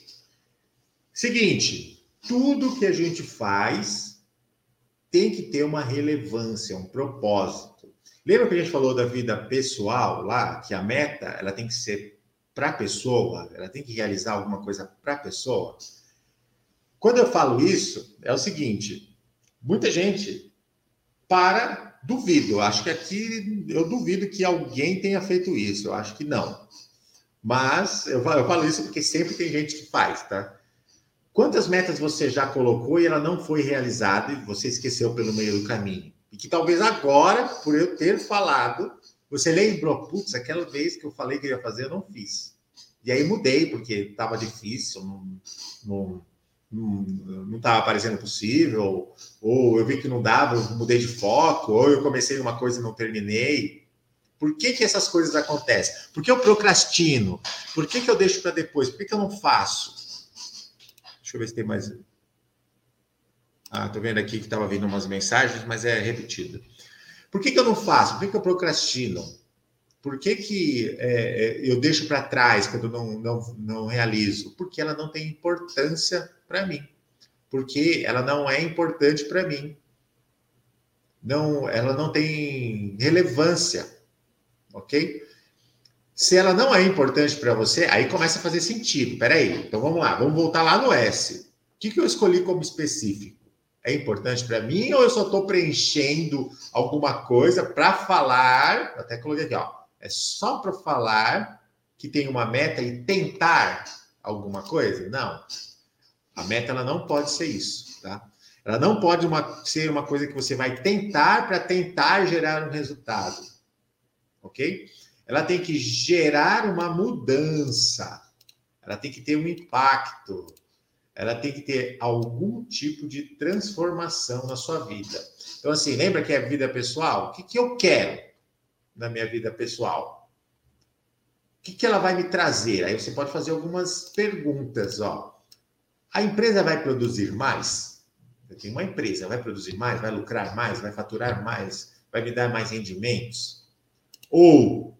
Seguinte, tudo que a gente faz tem que ter uma relevância, um propósito. Lembra que a gente falou da vida pessoal lá, que a meta ela tem que ser para a pessoa, ela tem que realizar alguma coisa para a pessoa? Quando eu falo isso, é o seguinte: muita gente para Duvido, acho que aqui eu duvido que alguém tenha feito isso, eu acho que não. Mas eu falo, eu falo isso porque sempre tem gente que faz, tá? Quantas metas você já colocou e ela não foi realizada e você esqueceu pelo meio do caminho? E que talvez agora, por eu ter falado, você lembrou, putz, aquela vez que eu falei que ia fazer, eu não fiz. E aí mudei, porque estava difícil, não, não, não estava aparecendo possível, ou eu vi que não dava, eu mudei de foco, ou eu comecei uma coisa e não terminei. Por que, que essas coisas acontecem? Por que eu procrastino? Por que, que eu deixo para depois? Por que, que eu não faço? Deixa eu ver se tem mais. Ah, tô vendo aqui que estava vindo umas mensagens, mas é repetido. Por que, que eu não faço? Por que, que eu procrastino? Por que, que é, é eu deixo para trás quando não, não, não realizo? Porque ela não tem importância para mim. Porque ela não é importante para mim. Não, ela não tem relevância. Ok? Se ela não é importante para você, aí começa a fazer sentido. Peraí, então vamos lá, vamos voltar lá no S. O que, que eu escolhi como específico? É importante para mim ou eu só estou preenchendo alguma coisa para falar? Até coloquei aqui, ó é só para falar que tem uma meta e tentar alguma coisa? Não. A meta ela não pode ser isso, tá? Ela não pode uma, ser uma coisa que você vai tentar para tentar gerar um resultado, ok? Ela tem que gerar uma mudança, ela tem que ter um impacto, ela tem que ter algum tipo de transformação na sua vida. Então, assim, lembra que é vida pessoal? O que, que eu quero? Na minha vida pessoal? O que, que ela vai me trazer? Aí você pode fazer algumas perguntas, ó. A empresa vai produzir mais? Eu tenho uma empresa, vai produzir mais, vai lucrar mais, vai faturar mais, vai me dar mais rendimentos? Ou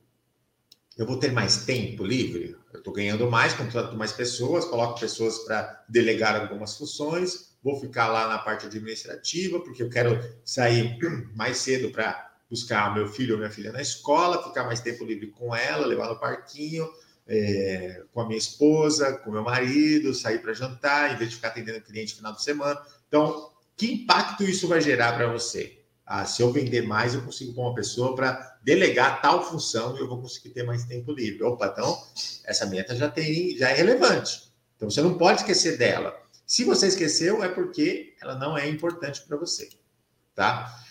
eu vou ter mais tempo livre? Eu estou ganhando mais, contrato mais pessoas, coloco pessoas para delegar algumas funções, vou ficar lá na parte administrativa, porque eu quero sair [clears throat] mais cedo para buscar meu filho ou minha filha na escola, ficar mais tempo livre com ela, levar no parquinho, é, com a minha esposa, com meu marido, sair para jantar, em vez de ficar atendendo cliente no final de semana. Então, que impacto isso vai gerar para você? ah, se eu vender mais, eu consigo pôr uma pessoa para delegar tal função e eu vou conseguir ter mais tempo livre. Opa, então essa meta já tem, já é relevante. Então você não pode esquecer dela. Se você esqueceu, é porque ela não é importante para você, tá?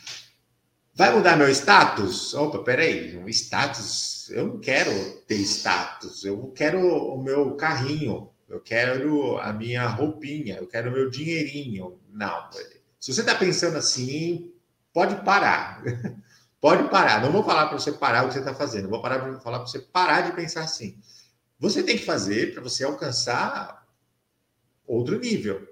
Vai mudar meu status? Opa, peraí, um status, eu não quero ter status, eu quero o meu carrinho, eu quero a minha roupinha, eu quero o meu dinheirinho. Não, se você está pensando assim, pode parar. [laughs] pode parar. Não vou falar para você parar o que você está fazendo. Vou parar para falar para você parar de pensar assim. Você tem que fazer para você alcançar outro nível.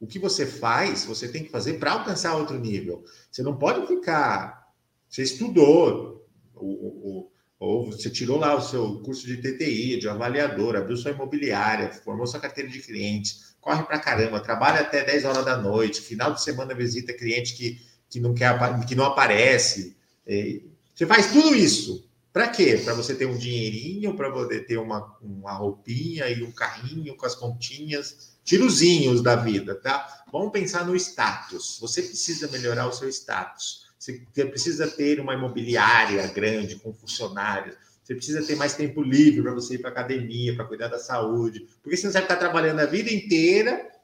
O que você faz, você tem que fazer para alcançar outro nível. Você não pode ficar. Você estudou, ou, ou, você tirou lá o seu curso de TTI, de avaliador, abriu sua imobiliária, formou sua carteira de clientes, corre para caramba, trabalha até 10 horas da noite, final de semana visita cliente que que não quer que não aparece. É, você faz tudo isso. Para quê? Para você ter um dinheirinho, para poder ter uma, uma roupinha e um carrinho com as continhas, tirozinhos da vida, tá? Vamos pensar no status. Você precisa melhorar o seu status. Você precisa ter uma imobiliária grande, com funcionários. Você precisa ter mais tempo livre para você ir para academia, para cuidar da saúde. Porque senão você vai estar trabalhando a vida inteira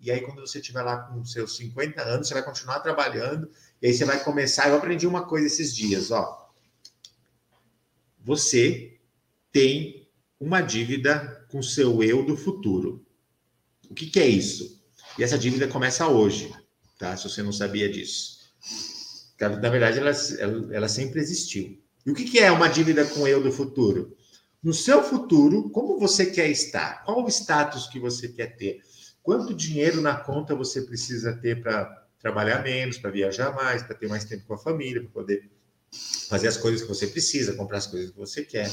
e aí, quando você estiver lá com seus 50 anos, você vai continuar trabalhando. E aí você vai começar. Eu aprendi uma coisa esses dias, ó. Você tem uma dívida com seu eu do futuro. O que, que é isso? E essa dívida começa hoje, tá? Se você não sabia disso. Na verdade, ela, ela, ela sempre existiu. E o que, que é uma dívida com eu do futuro? No seu futuro, como você quer estar? Qual o status que você quer ter? Quanto dinheiro na conta você precisa ter para trabalhar menos, para viajar mais, para ter mais tempo com a família, para poder fazer as coisas que você precisa, comprar as coisas que você quer.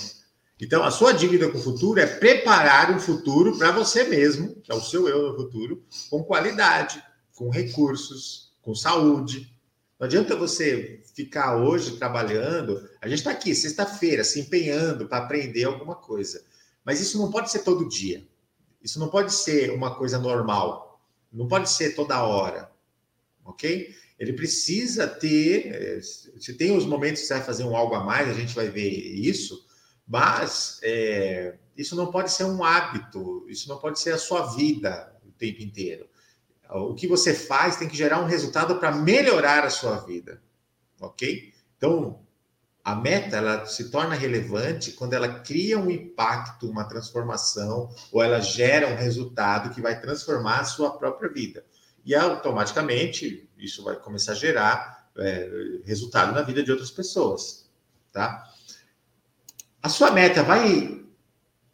Então, a sua dívida com o futuro é preparar um futuro para você mesmo, que é o seu eu no futuro, com qualidade, com recursos, com saúde. Não adianta você ficar hoje trabalhando. A gente está aqui, sexta-feira, se empenhando para aprender alguma coisa. Mas isso não pode ser todo dia. Isso não pode ser uma coisa normal, não pode ser toda hora, ok? Ele precisa ter. Eh, se tem os momentos que você vai fazer um algo a mais, a gente vai ver isso, mas é, isso não pode ser um hábito, isso não pode ser a sua vida o tempo inteiro. O que você faz tem que gerar um resultado para melhorar a sua vida, ok? Então, a meta ela se torna relevante quando ela cria um impacto, uma transformação, ou ela gera um resultado que vai transformar a sua própria vida. E automaticamente isso vai começar a gerar é, resultado na vida de outras pessoas, tá? A sua meta vai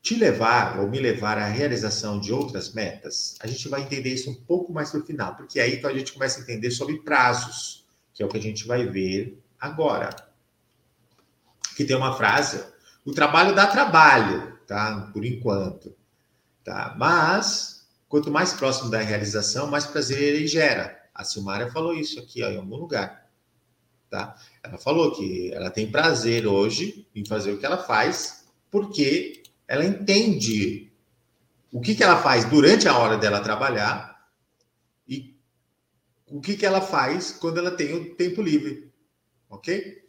te levar ou me levar à realização de outras metas? A gente vai entender isso um pouco mais no final, porque aí então a gente começa a entender sobre prazos, que é o que a gente vai ver agora que tem uma frase: o trabalho dá trabalho, tá? Por enquanto, tá? Mas quanto mais próximo da realização, mais prazer ele gera. A Silmara falou isso aqui, ó, em algum lugar, tá? Ela falou que ela tem prazer hoje em fazer o que ela faz, porque ela entende o que, que ela faz durante a hora dela trabalhar e o que, que ela faz quando ela tem o tempo livre, ok?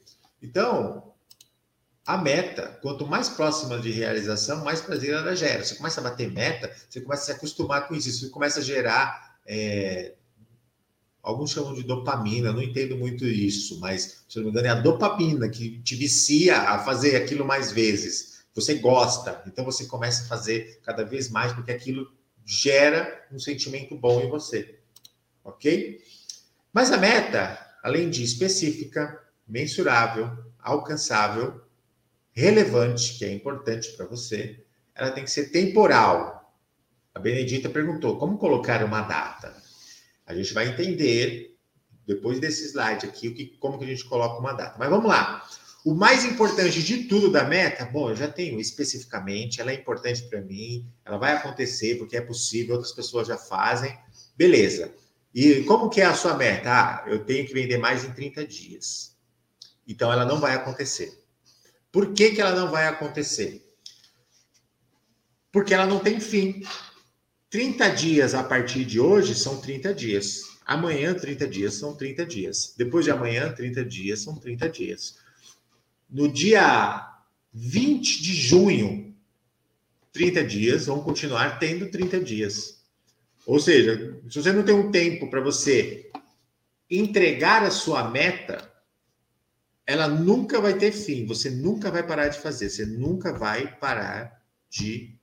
Então, a meta, quanto mais próxima de realização, mais prazer ela gera. Você começa a bater meta, você começa a se acostumar com isso, você começa a gerar. É... Alguns chamam de dopamina, não entendo muito isso, mas se não me engano, é a dopamina que te vicia a fazer aquilo mais vezes. Você gosta, então você começa a fazer cada vez mais, porque aquilo gera um sentimento bom em você. Ok? Mas a meta, além de específica, mensurável, alcançável, relevante, que é importante para você, ela tem que ser temporal. A Benedita perguntou como colocar uma data. A gente vai entender depois desse slide aqui o que, como que a gente coloca uma data. Mas vamos lá. O mais importante de tudo da meta, bom, eu já tenho especificamente, ela é importante para mim, ela vai acontecer porque é possível, outras pessoas já fazem, beleza. E como que é a sua meta? Ah, eu tenho que vender mais em 30 dias. Então ela não vai acontecer. Por que, que ela não vai acontecer? Porque ela não tem fim. 30 dias a partir de hoje são 30 dias. Amanhã, 30 dias, são 30 dias. Depois de amanhã, 30 dias, são 30 dias. No dia 20 de junho, 30 dias, vão continuar tendo 30 dias. Ou seja, se você não tem um tempo para você entregar a sua meta, ela nunca vai ter fim. Você nunca vai parar de fazer. Você nunca vai parar de,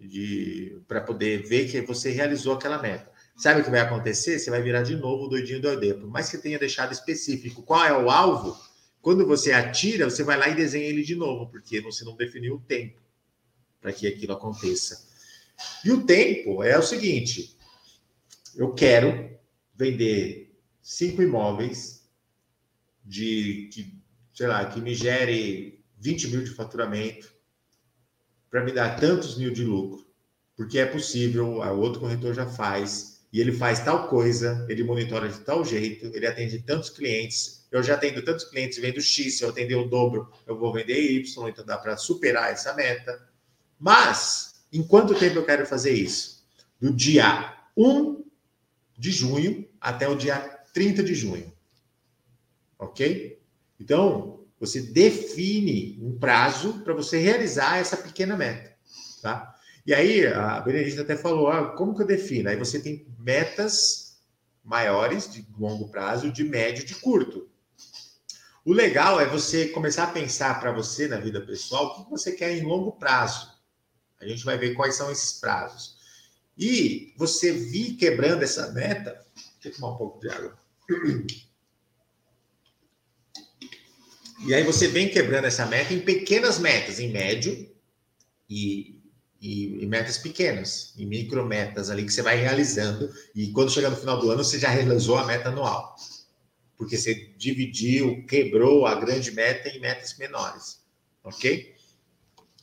de para poder ver que você realizou aquela meta. Sabe o que vai acontecer? Você vai virar de novo o doidinho do aldeia. Mais que tenha deixado específico qual é o alvo, quando você atira, você vai lá e desenha ele de novo, porque você não definiu o tempo para que aquilo aconteça. E o tempo é o seguinte: eu quero vender cinco imóveis de que, sei lá, que me gere 20 mil de faturamento para me dar tantos mil de lucro, porque é possível, o outro corretor já faz, e ele faz tal coisa, ele monitora de tal jeito, ele atende tantos clientes. Eu já atendo tantos clientes, vendo X, se eu atender o dobro, eu vou vender Y, então dá para superar essa meta. Mas, em quanto tempo eu quero fazer isso? Do dia 1 de junho até o dia 30 de junho. Ok? Então, você define um prazo para você realizar essa pequena meta. Tá? E aí, a Benedita até falou: ah, como que eu defino? Aí você tem metas maiores, de longo prazo, de médio, de curto. O legal é você começar a pensar para você na vida pessoal o que você quer em longo prazo. A gente vai ver quais são esses prazos. E você vir quebrando essa meta. Deixa eu tomar um pouco de água. E aí você vem quebrando essa meta em pequenas metas, em médio e e, e, metas pequenas, e micrometas ali que você vai realizando. E quando chegar no final do ano, você já realizou a meta anual. Porque você dividiu, quebrou a grande meta em metas menores. Ok?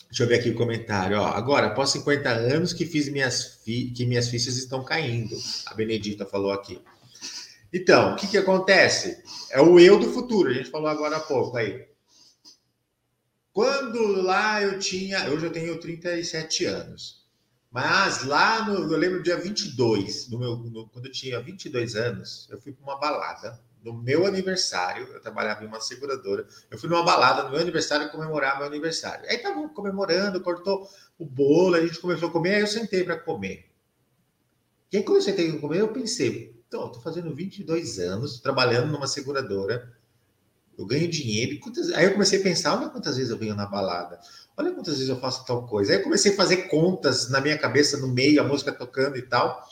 Deixa eu ver aqui o comentário. Ó, agora, após 50 anos que fiz minhas fi... que minhas fichas estão caindo. A Benedita falou aqui. Então, o que, que acontece? É o eu do futuro. A gente falou agora há pouco aí. Quando lá eu tinha, hoje eu tenho 37 anos, mas lá no, eu lembro dia 22, no meu, no, quando eu tinha 22 anos, eu fui para uma balada, no meu aniversário, eu trabalhava em uma seguradora, eu fui numa balada no meu aniversário comemorar meu aniversário. Aí tava comemorando, cortou o bolo, a gente começou a comer, aí eu sentei para comer. E aí quando eu sentei para comer, eu pensei, então, tô fazendo 22 anos, trabalhando numa seguradora, eu ganho dinheiro. Quantas... Aí eu comecei a pensar: olha quantas vezes eu venho na balada, olha quantas vezes eu faço tal coisa. Aí eu comecei a fazer contas na minha cabeça, no meio, a música tocando e tal.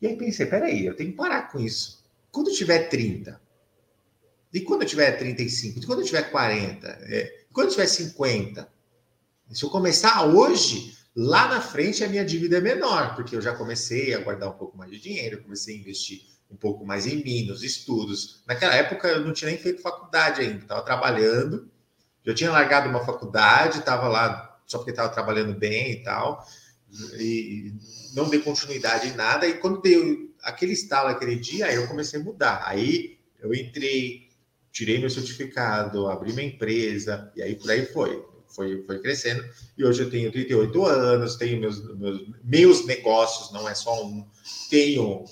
E aí pensei: peraí, eu tenho que parar com isso. Quando eu tiver 30, e quando eu tiver 35, e quando eu tiver 40, é... e quando eu tiver 50, se eu começar hoje, lá na frente a minha dívida é menor, porque eu já comecei a guardar um pouco mais de dinheiro, comecei a investir um pouco mais em mim, nos estudos. Naquela época eu não tinha nem feito faculdade ainda, estava trabalhando, já tinha largado uma faculdade, estava lá só porque estava trabalhando bem e tal, e não dei continuidade em nada. E quando deu aquele estalo aquele dia, aí eu comecei a mudar. Aí eu entrei, tirei meu certificado, abri minha empresa, e aí por aí foi. Foi, foi crescendo. E hoje eu tenho 38 anos, tenho meus, meus, meus negócios, não é só um. Tenho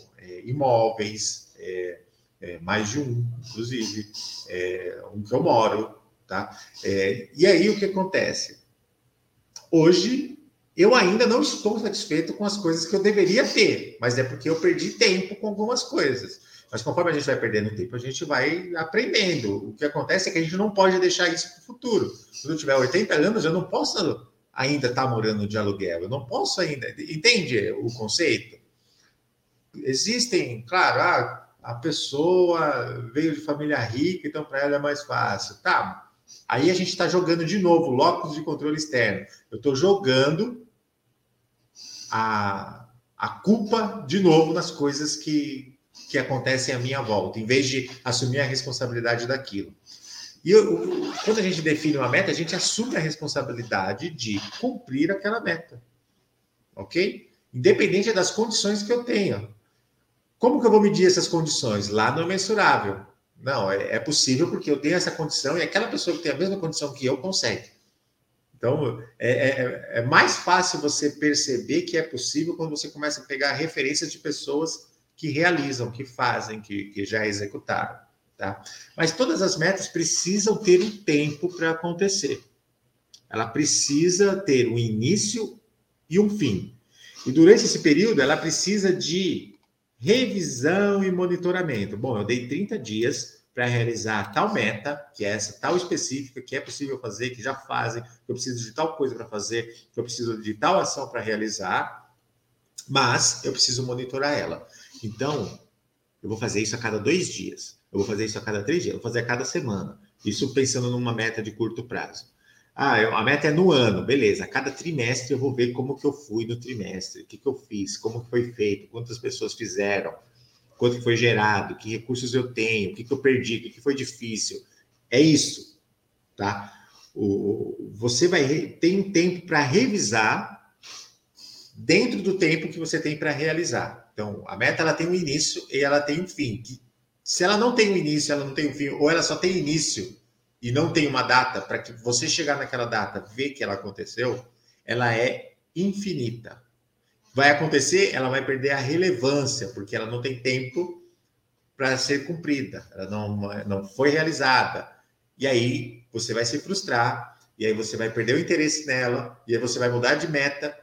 imóveis, é, é, mais de um, inclusive, é, um que eu moro, tá? É, e aí o que acontece? Hoje eu ainda não estou satisfeito com as coisas que eu deveria ter, mas é porque eu perdi tempo com algumas coisas. Mas conforme a gente vai perdendo tempo, a gente vai aprendendo. O que acontece é que a gente não pode deixar isso para o futuro. Quando eu tiver 80 anos, eu não posso ainda estar morando de aluguel. Eu não posso ainda. Entende o conceito? Existem, claro, ah, a pessoa veio de família rica, então para ela é mais fácil. Tá. Aí a gente está jogando de novo locus de controle externo. Eu estou jogando a, a culpa de novo nas coisas que, que acontecem à minha volta, em vez de assumir a responsabilidade daquilo. E eu, quando a gente define uma meta, a gente assume a responsabilidade de cumprir aquela meta. Ok? Independente das condições que eu tenha. Como que eu vou medir essas condições? Lá não é mensurável. Não, é, é possível porque eu tenho essa condição e aquela pessoa que tem a mesma condição que eu consegue. Então, é, é, é, mais fácil você perceber que é possível quando você começa a pegar referências de pessoas que realizam, que fazem, que, que já executaram. Tá? Mas todas as metas precisam ter um tempo para acontecer. Ela precisa ter um início e um fim. E durante esse período, ela precisa de revisão e monitoramento. Bom, eu dei 30 dias para realizar tal meta, que é essa tal específica, que é possível fazer, que já fazem, que eu preciso de tal coisa para fazer, que eu preciso de tal ação para realizar, mas eu preciso monitorar ela. Então, eu vou fazer isso a cada dois dias. Eu vou fazer isso a cada três dias. Eu vou fazer a cada semana. Isso pensando numa meta de curto prazo. Ah, eu, a meta é no ano, beleza. A cada trimestre eu vou ver como que eu fui no trimestre, o que, que eu fiz, como que foi feito, quantas pessoas fizeram, quanto foi gerado, que recursos eu tenho, o que, que eu perdi, o que, que foi difícil. É isso, tá? O, você vai ter um tempo para revisar dentro do tempo que você tem para realizar. Então, a meta ela tem um início e ela tem um fim. Se ela não tem um início, ela não tem um fim, ou ela só tem início e não tem uma data para que você chegar naquela data, ver que ela aconteceu, ela é infinita. Vai acontecer, ela vai perder a relevância, porque ela não tem tempo para ser cumprida, ela não, não foi realizada. E aí você vai se frustrar, e aí você vai perder o interesse nela, e aí você vai mudar de meta,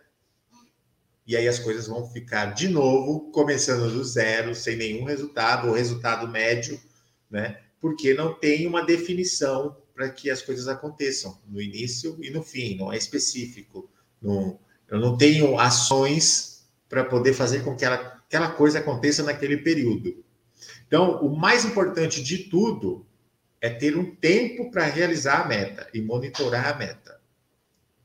e aí as coisas vão ficar de novo começando do zero, sem nenhum resultado, ou resultado médio, né? Porque não tem uma definição para que as coisas aconteçam no início e no fim, não é específico. Não, eu não tenho ações para poder fazer com que ela, aquela coisa aconteça naquele período. Então, o mais importante de tudo é ter um tempo para realizar a meta e monitorar a meta.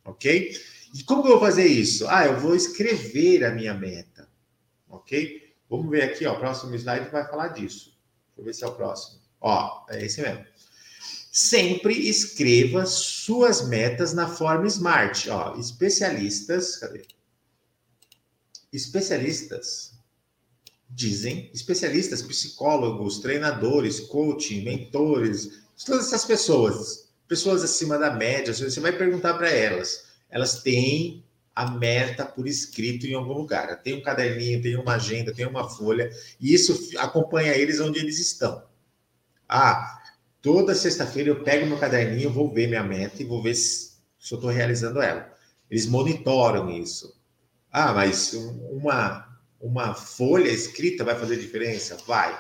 Ok? Como eu vou fazer isso? Ah, eu vou escrever a minha meta. Ok? Vamos ver aqui, ó. O próximo slide vai falar disso. Deixa eu ver se é o próximo. Ó, é esse mesmo. Sempre escreva suas metas na forma SMART. Ó, especialistas, cadê? Especialistas dizem, especialistas, psicólogos, treinadores, coaching, mentores, todas essas pessoas, pessoas acima da média, você vai perguntar para elas elas têm a meta por escrito em algum lugar. Tem um caderninho, tem uma agenda, tem uma folha, e isso acompanha eles onde eles estão. Ah, toda sexta-feira eu pego meu caderninho, vou ver minha meta e vou ver se, se eu estou realizando ela. Eles monitoram isso. Ah, mas uma, uma folha escrita vai fazer diferença? Vai.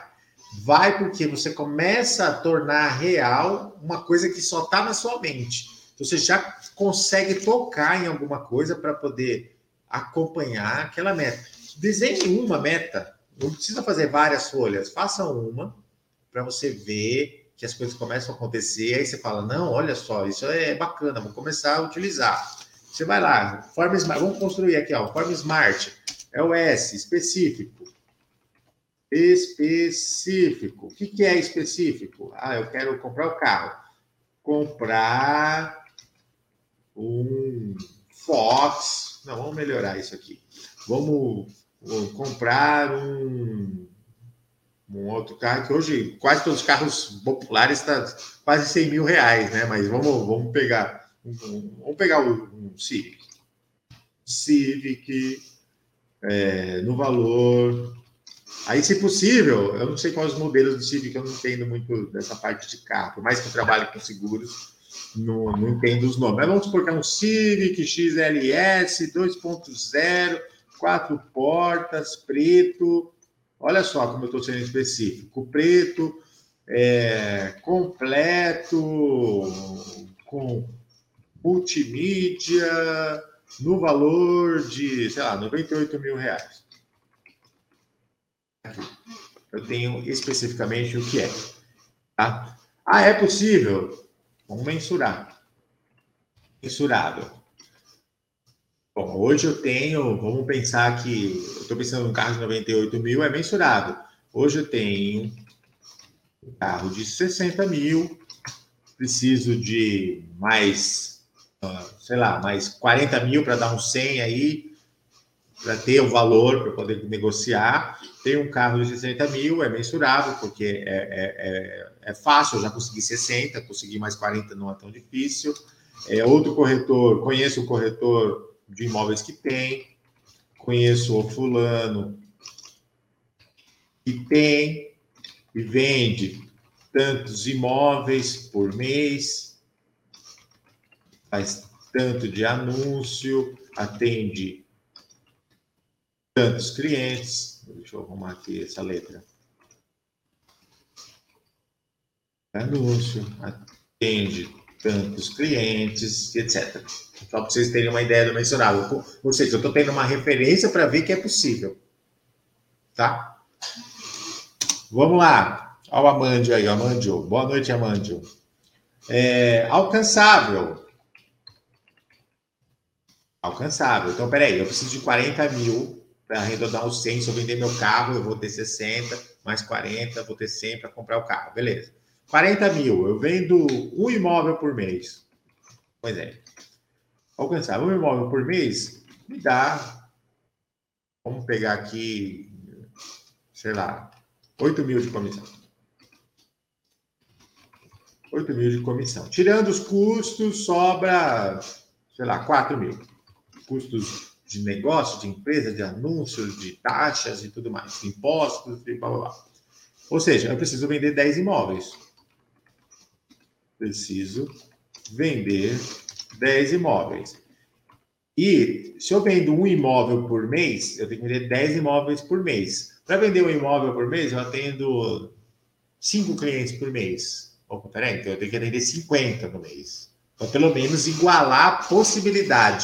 Vai porque você começa a tornar real uma coisa que só está na sua mente. Você já consegue tocar em alguma coisa para poder acompanhar aquela meta. Desenhe uma meta, não precisa fazer várias folhas, faça uma para você ver que as coisas começam a acontecer. Aí você fala: Não, olha só, isso é bacana, vou começar a utilizar. Você vai lá, forma smart, vamos construir aqui, ó, forma smart, é o S, específico. Específico. O que, que é específico? Ah, eu quero comprar o carro. Comprar um Fox. Não, vamos melhorar isso aqui. Vamos, comprar um, um outro carro que hoje quase todos os carros populares estão tá quase 100 mil reais, né? Mas vamos, vamos pegar um, vamos pegar um, um Civic. Civic é, no valor. Aí, se possível, eu não sei quais os modelos do Civic, eu não entendo muito dessa parte de carro, por mais que eu trabalhe com seguros não, não entendo os nomes. Mas vamos supor que é um Civic XLS 2.0, quatro portas, preto. Olha só como eu estou sendo específico. Preto, é, completo, com multimídia, no valor de, sei lá, 98 mil reais. Eu tenho especificamente o que é. Tá? Ah, é possível? Vamos mensurar. Mensurável. Bom, hoje eu tenho, vamos pensar que eu estou pensando num carro de 98 mil, é mensurável. Hoje eu tenho um carro de 60 mil, preciso de mais, ah, sei lá, mais 40 mil para dar um 100 aí, para ter o valor para poder negociar. Tem um carro de 60 mil, é mensurável, porque é, é, é, fácil, eu já consegui 60, conseguir mais 40 não é tão difícil. É, outro corretor, conheço o corretor de imóveis que tem, conheço o fulano que tem e vende tantos imóveis por mês, faz tanto de anúncio, atende tantos clientes. Deixa eu arrumar aqui essa letra. Anúncio, atende tantos clientes, etc. Só para vocês terem uma ideia do mensurável. Ou seja, eu estou tendo uma referência para ver que é possível. Tá? Vamos lá. Olha o Amandio aí, Amandio. Boa noite, Amandio. É, alcançável. Alcançável. Então, peraí, eu preciso de 40 mil para arredondar os 100. Se eu vender meu carro, eu vou ter 60, mais 40, vou ter 100 para comprar o carro. Beleza. 40 mil, eu vendo um imóvel por mês. Pois é. Alcançável. Um imóvel por mês me dá. Vamos pegar aqui, sei lá, 8 mil de comissão. 8 mil de comissão. Tirando os custos, sobra, sei lá, 4 mil. Custos de negócio, de empresa, de anúncios, de taxas e tudo mais, impostos e blá blá blá. Ou seja, eu preciso vender 10 imóveis. Preciso vender 10 imóveis. E se eu vendo um imóvel por mês, eu tenho que vender 10 imóveis por mês. Para vender um imóvel por mês, eu atendo 5 clientes por mês. Opa, peraí, então eu tenho que atender 50 no mês. Então, pelo menos igualar a possibilidade